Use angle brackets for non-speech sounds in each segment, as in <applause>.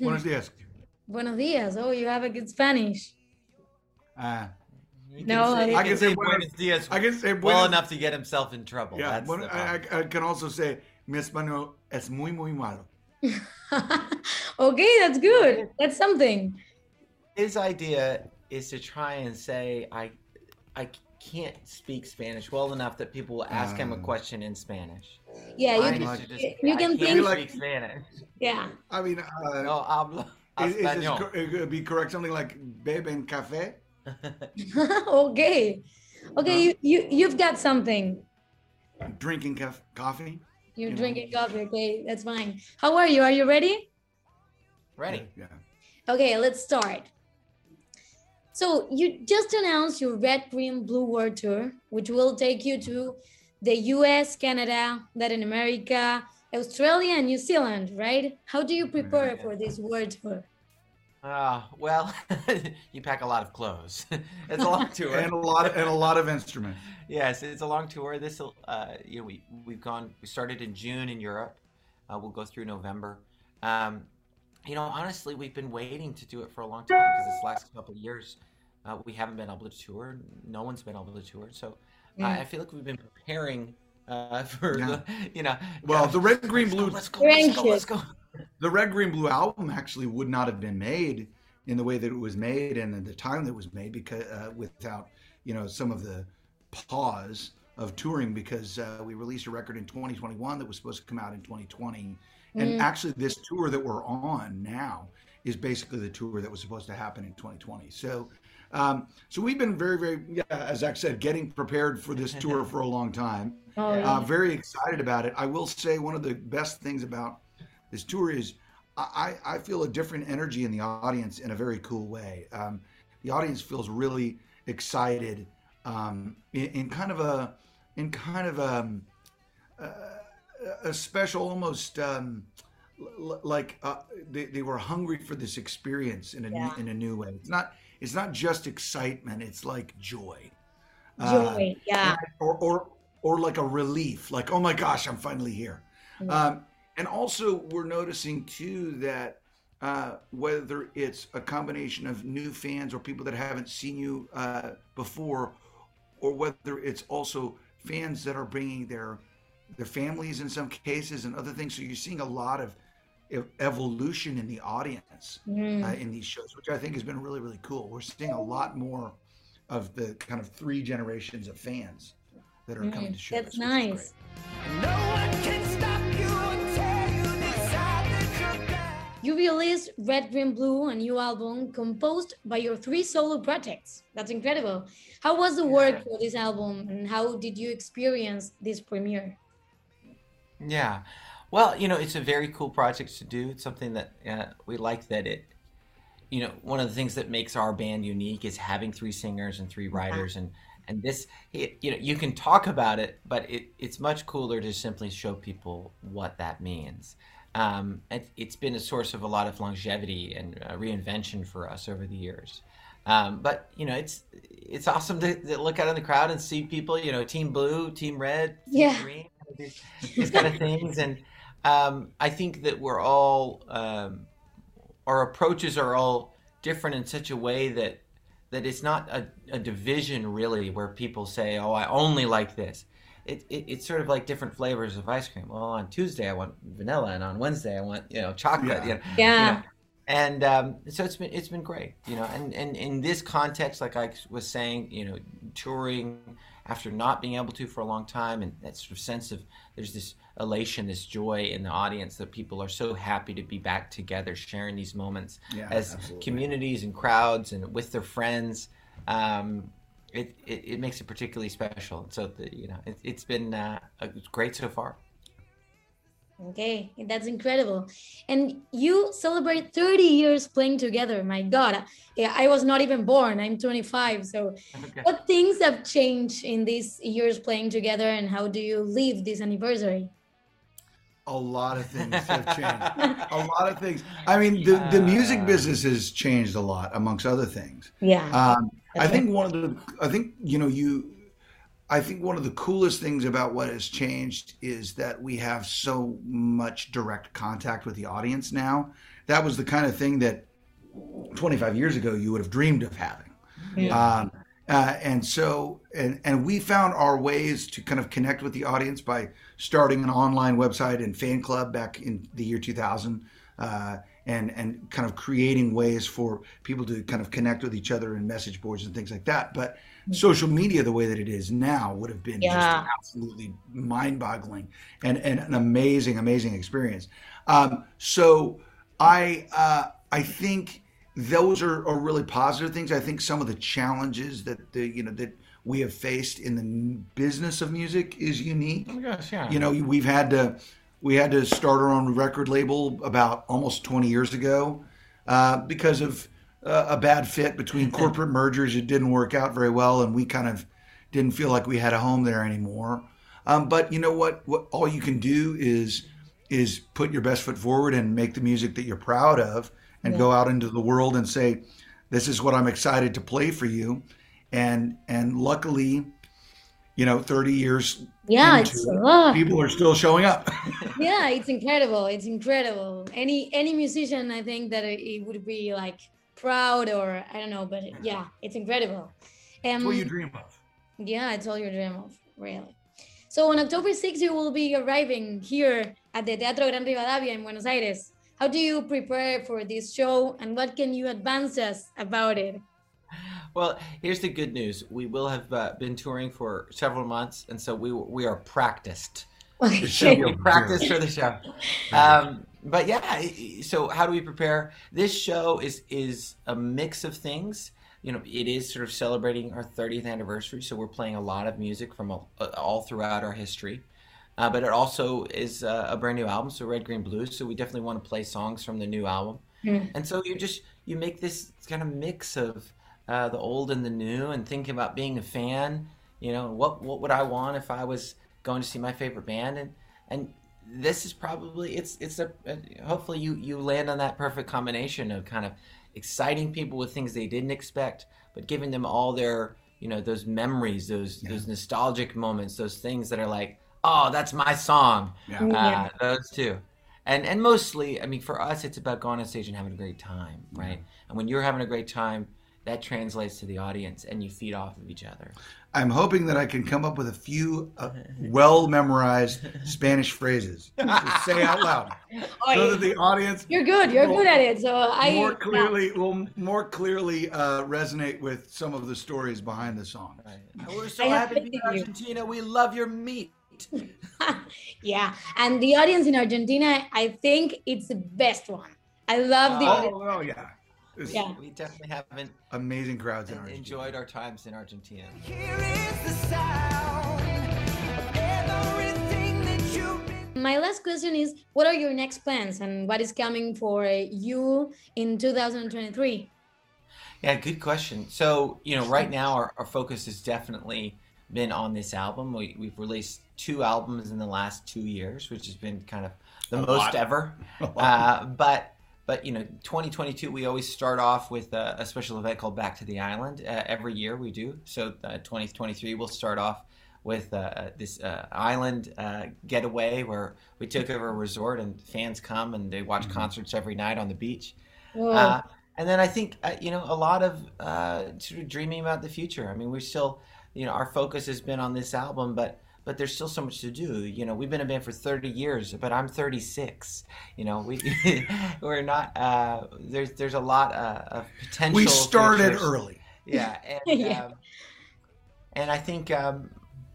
Buenos dias. Buenos dias. Oh, you have a good Spanish. Uh, You No, say, I you can say Buenos buenos- Dias I can say well buenos- enough to get himself in trouble. yeah, That's bueno, I. I- I can also say mi español es muy muy malo. <laughs> okay, that's good. That's something. His idea is to try and say, I, I can't speak Spanish well enough that people will ask him a Ah. question in Spanish. Yeah, you need can, to just- you I can can't think. like- Spanish. Yeah. I mean, uh, No hablo is, is this español. cor- it be correct something like beben café? <laughs> okay. Okay, you, you you've got something. Drinking caf- coffee? You're You know. drinking coffee. Okay, that's fine. How are you? Are you ready? Ready? Yeah. Okay, let's start. So you just announced your Red, Green, Blue World Tour, which will take you to the US, Canada, Latin America, Australia, and New Zealand, right? How do you prepare for this world tour? Ah, well, <laughs> you pack a lot of clothes. <laughs> it's a long tour. And a lot of, and a lot of instruments. Yes, it's a long tour. This, uh, you know, we we've gone. We started in June in Europe. Uh, we'll go through November. Um, you know, honestly, we've been waiting to do it for a long time because this last couple of years, uh, we haven't been able to tour. No one's been able to tour. So I I feel like we've been preparing uh, <laughs> for Yeah. the, you know. Well, the red, green, let's go, blue, let's go, let's go, let's go. the red, green, blue album actually would not have been made in the way that it was made and in the time that it was made because uh, without you know some of the pause of touring because uh, we released a record in 2021 that was supposed to come out in 2020 and Mm. actually this tour that we're on now is basically the tour that was supposed to happen in 2020 so um, so we've been very very yeah as zac said getting prepared for this <laughs> tour for a long time Oh, Yeah. uh, very excited about it. I will say one of the best things about this tour is I, I feel a different energy in the audience in a very cool way. Um, the audience feels really excited um, in, in kind of a in kind of a, a, a special almost um, l- like uh, they, they were hungry for this experience in a Yeah. new, in a new way. It's not it's not just excitement. It's like joy. Uh, Joy. yeah. or or or like a relief like oh my gosh i'm finally here Yeah. um, and also we're noticing too that uh, whether it's a combination of new fans or people that haven't seen you uh, before or whether it's also fans that are bringing their their families in some cases and other things so you're seeing a lot of evolution in the audience Mm. uh, in these shows, which I think has been really, really cool. We're seeing a lot more of the kind of three generations of fans that are coming Mm, to shows. that's which is great. nice. No one can stop you until you decide that you're. You released Red, Green, Blue, a new album composed by your three solo projects. That's incredible. How was the work for this album and how did you experience this premiere? Yeah. Well, you know, it's a very cool project to do. It's something that uh, we like that it, you know, one of the things that makes our band unique is having three singers and three writers and and this it, you know you can talk about it but it, it's much cooler to simply show people what that means um, it, it's been a source of a lot of longevity and uh, reinvention for us over the years um, but you know it's it's awesome to, to look out in the crowd and see people you know team blue team red team Yeah. green these, these kind of things and um, i think that we're all um, our approaches are all different in such a way that that it's not a, a division really where people say oh i only like this it, it, it's sort of like different flavors of ice cream well on tuesday i want vanilla and on wednesday i want you know chocolate Yeah. you know, Yeah. you know. and um, so it's been it's been great you know and, and in this context like i was saying you know touring after not being able to for a long time and that sort of sense of there's this elation this joy in the audience that people are so happy to be back together sharing these moments Yeah, as absolutely. communities and crowds and with their friends. Um, it, it, it makes it particularly special. So the, you know it, it's been uh, great so far Okay, that's incredible. And you celebrate 30 years playing together. My God, yeah, I was not even born. I'm 25. So, Okay. what things have changed in these years playing together, and how do you live this anniversary? A lot of things have <laughs> changed. a lot of things. I mean, the, the music business has changed a lot, amongst other things. Yeah. Um, I That's think one of the, I think you know, you, I think one of the coolest things about what has changed is that we have so much direct contact with the audience now that was the kind of thing that 25 years ago you would have dreamed of having. Yeah. Um, uh, and so, and, and we found our ways to kind of connect with the audience by starting an online website and fan club back in the year 2000, uh, and and kind of creating ways for people to kind of connect with each other and message boards and things like that. But social media, the way that it is now, would have been Yeah. just absolutely mind-boggling and, and an amazing, amazing experience. Um, so I uh, I think those are, are really positive things. I think some of the challenges that the you know that we have faced in the business of music is unique. Oh my gosh, yeah. You know, we've had to we had to start our own record label about almost 20 years ago uh, because of uh, a bad fit between <laughs> corporate mergers. It didn't work out very well, and we kind of didn't feel like we had a home there anymore. Um, but you know what? What all you can do is is put your best foot forward and make the music that you're proud of, and go out into the world and say, "This is what I'm excited to play for you." And and luckily, you know, 30 years Yeah, into it's lot. people are still showing up. <laughs> yeah it's incredible it's incredible any any musician i think that it would be like proud or i don't know but yeah it's incredible um, what you dream of. yeah it's all your dream of really so on october 6th you will be arriving here at the teatro gran rivadavia in buenos aires how do you prepare for this show and what can you advance us about it Well, here's the good news. We will have uh, been touring for several months, and so we we are practiced. <laughs> show We'll practice for the show. Um, but yeah, so how do we prepare? This show is is a mix of things. You know, it is sort of celebrating our 30th anniversary, so we're playing a lot of music from all, all throughout our history. Uh, but it also is uh, a brand new album, so Red Green Blue. So we definitely want to play songs from the new album. Mm. And so you just you make this kind of mix of uh, the old and the new, and thinking about being a fan. You know, what what would I want if I was going to see my favorite band? And and this is probably it's it's a, a hopefully you you land on that perfect combination of kind of exciting people with things they didn't expect, but giving them all their you know those memories, those those nostalgic moments, those things that are like, oh, that's my song. Yeah. Yeah. Uh, those two. And and mostly, I mean, for us, it's about going on stage and having a great time, right? And when you're having a great time, that translates to the audience, and you feed off of each other. I'm hoping that I can come up with a few uh, well memorized Spanish phrases to say out loud <laughs> so that the audience you're good you're good at it so i more yeah. clearly will more clearly uh, resonate with some of the stories behind the song. We're so I happy to be faith in in you. Argentina. We love your meat. <laughs> yeah and the audience in argentina i think it's the best one i love the audience. Oh, oh yeah. There's Yeah. We definitely haven't amazing crowds in Argentina. enjoyed our times in Argentina. Here is the sound everything that you've my last question is what are your next plans and what is coming for uh, you in 2023 Yeah, good question. So, you know, right now our, our focus has definitely been on this album. We, we've released two albums in the last two years, which has been kind of the A most lot. ever. <laughs> Uh, but, but you know, 2022, we always start off with a, a special event called Back to the Island. Uh, every year we do. So, uh, 2023, we'll start off with uh, this uh, island uh, getaway where we took over a resort and fans come and they watch concerts every night on the beach. Oh, Uh, and then I think uh, you know a lot of uh, sort of dreaming about the future. I mean, we're still, you know, our focus has been on this album, but but there's still so much to do. You know, we've been a band for 30 years, but I'm 36. You know, we <laughs> we're not. Uh, there's there's a lot uh, of potential. We started futures. early. Yeah, and, <laughs> Yeah. Um, and I think um,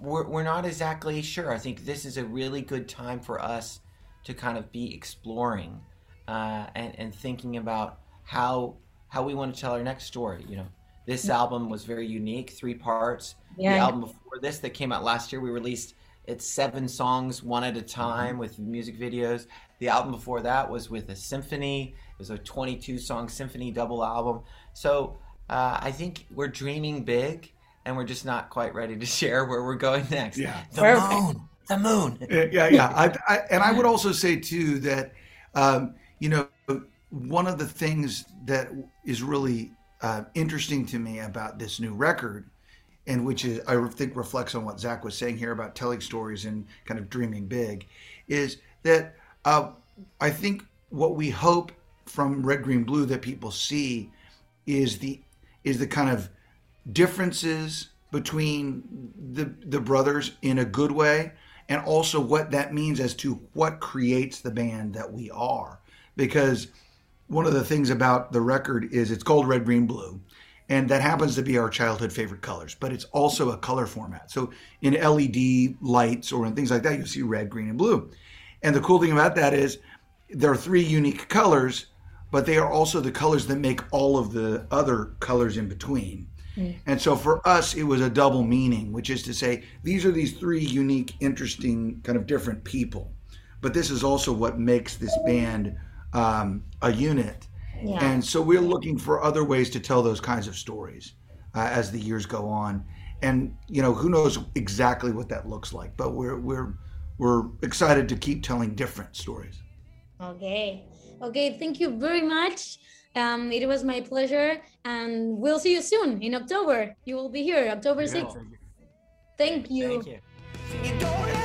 we're we're not exactly sure. I think this is a really good time for us to kind of be exploring uh, and and thinking about how how we want to tell our next story. You know, this album was very unique, three parts. Yeah. The album before this that came out last year, we released it's seven songs, one at a time with music videos. The album before that was with a symphony. It was a 22 song symphony double album. So uh, I think we're dreaming big, and we're just not quite ready to <laughs> share where we're going next. Yeah. the Perfect. moon, the moon. Yeah, yeah. yeah. <laughs> I, I, and I would also say too that um, you know one of the things that is really uh, interesting to me about this new record, and which is I think reflects on what Zac was saying here about telling stories and kind of dreaming big, is that uh, I think what we hope from Red Green Blue that people see is the is the kind of differences between the the brothers in a good way and also what that means as to what creates the band that we are. Because one of the things about the record is it's called red green blue. And that happens to be our childhood favorite colors but it's also a color format. So in led lights or in things like that you see red green and blue. And the cool thing about that is there are three unique colors but they are also the colors that make all of the other colors in between. Mm. And so for us, it was a double meaning, which is to say, these are these three unique, interesting, kind of different people. But this is also what makes this band um, a unit. Yeah. And so we're looking for other ways to tell those kinds of stories uh, as the years go on. And you know, who knows exactly what that looks like, but we're we're we're excited to keep telling different stories. Okay. Okay. Thank you very much. Um, it was my pleasure, and we'll see you soon in October. You will be here, October 6th. Thank you. Thank you. You don't